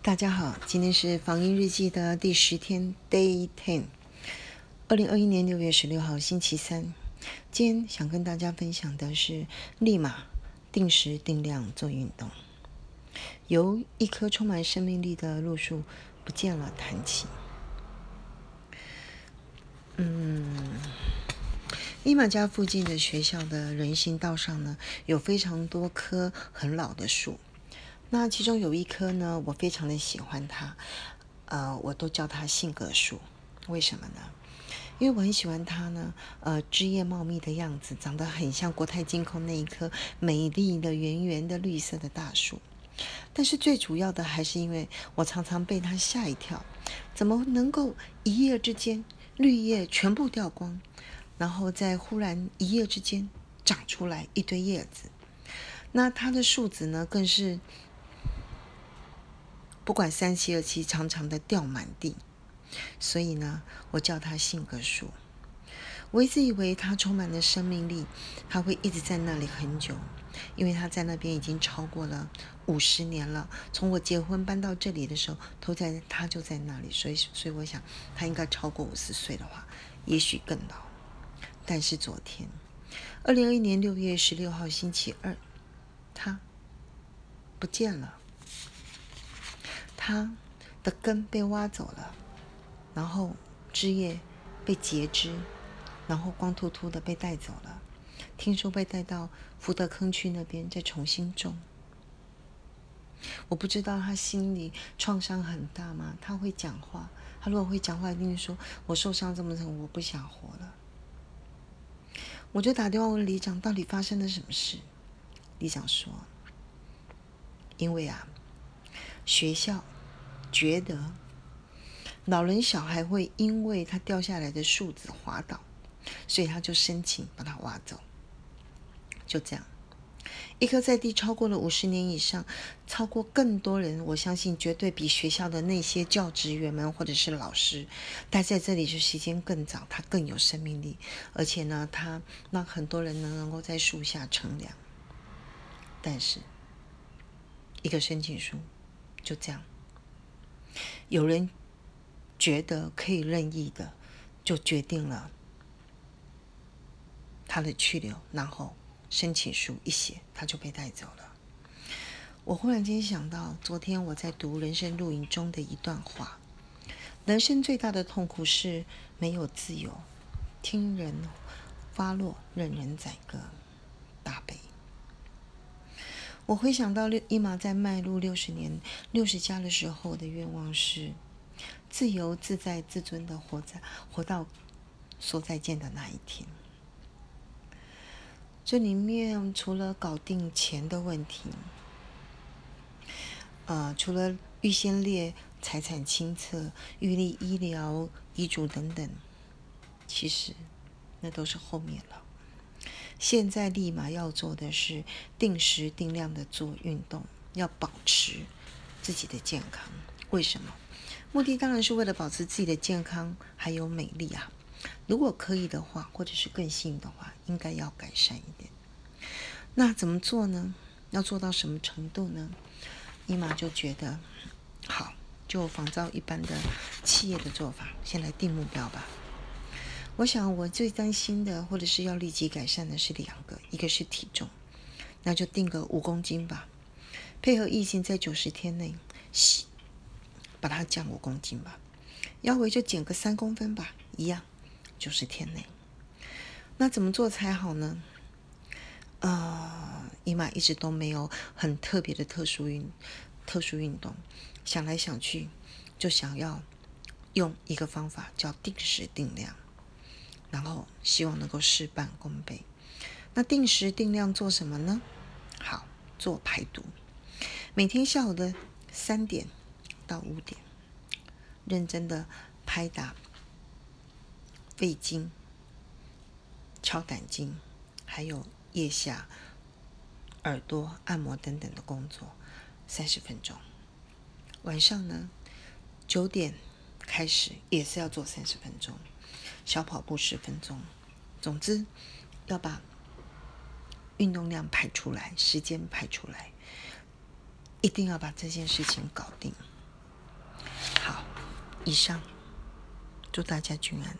大家好，今天是防疫日记的第十天，Day Ten，二零二一年六月十六号，星期三。今天想跟大家分享的是，立马定时定量做运动。由一棵充满生命力的路树不见了谈起。嗯，伊玛家附近的学校的人行道上呢，有非常多棵很老的树。那其中有一棵呢，我非常的喜欢它，呃，我都叫它性格树。为什么呢？因为我很喜欢它呢，呃，枝叶茂密的样子，长得很像国泰金控那一棵美丽的圆圆的绿色的大树。但是最主要的还是因为我常常被它吓一跳，怎么能够一夜之间绿叶全部掉光，然后再忽然一夜之间长出来一堆叶子？那它的树子呢，更是。不管三七二七，长长的掉满地，所以呢，我叫它性格树。我一直以为它充满了生命力，它会一直在那里很久，因为它在那边已经超过了五十年了。从我结婚搬到这里的时候，都在它就在那里，所以，所以我想它应该超过五十岁的话，也许更老。但是昨天，二零二一年六月十六号星期二，它不见了。它的根被挖走了，然后枝叶被截枝，然后光秃秃的被带走了。听说被带到福德坑区那边再重新种。我不知道他心里创伤很大吗？他会讲话，他如果会讲话，一定说：“我受伤这么重，我不想活了。”我就打电话问里长，到底发生了什么事？里长说：“因为啊，学校。”觉得老人小孩会因为他掉下来的树枝滑倒，所以他就申请把它挖走。就这样，一棵在地超过了五十年以上，超过更多人，我相信绝对比学校的那些教职员们或者是老师待在这里是时间更早，它更有生命力，而且呢，它让很多人能能够在树下乘凉。但是，一个申请书就这样。有人觉得可以任意的，就决定了他的去留，然后申请书一写，他就被带走了。我忽然间想到，昨天我在读《人生录影》中的一段话：人生最大的痛苦是没有自由，听人发落，任人宰割。我回想到六伊玛在迈入六十年、六十加的时候的愿望是自由自在、自尊的活在活到说再见的那一天。这里面除了搞定钱的问题，呃，除了预先列财产清册、预立医疗遗嘱等等，其实那都是后面了。现在立马要做的是定时定量的做运动，要保持自己的健康。为什么？目的当然是为了保持自己的健康还有美丽啊！如果可以的话，或者是更幸运的话，应该要改善一点。那怎么做呢？要做到什么程度呢？伊玛就觉得好，就仿照一般的企业的做法，先来定目标吧。我想，我最担心的，或者是要立即改善的是两个，一个是体重，那就定个五公斤吧，配合疫情在九十天内，把它降五公斤吧，腰围就减个三公分吧，一样，九十天内。那怎么做才好呢？啊，姨妈一直都没有很特别的特殊运特殊运动，想来想去，就想要用一个方法，叫定时定量。然后希望能够事半功倍。那定时定量做什么呢？好，做排毒。每天下午的三点到五点，认真的拍打肺经、敲胆经，还有腋下、耳朵按摩等等的工作，三十分钟。晚上呢，九点开始也是要做三十分钟。小跑步十分钟。总之，要把运动量排出来，时间排出来，一定要把这件事情搞定。好，以上，祝大家均安。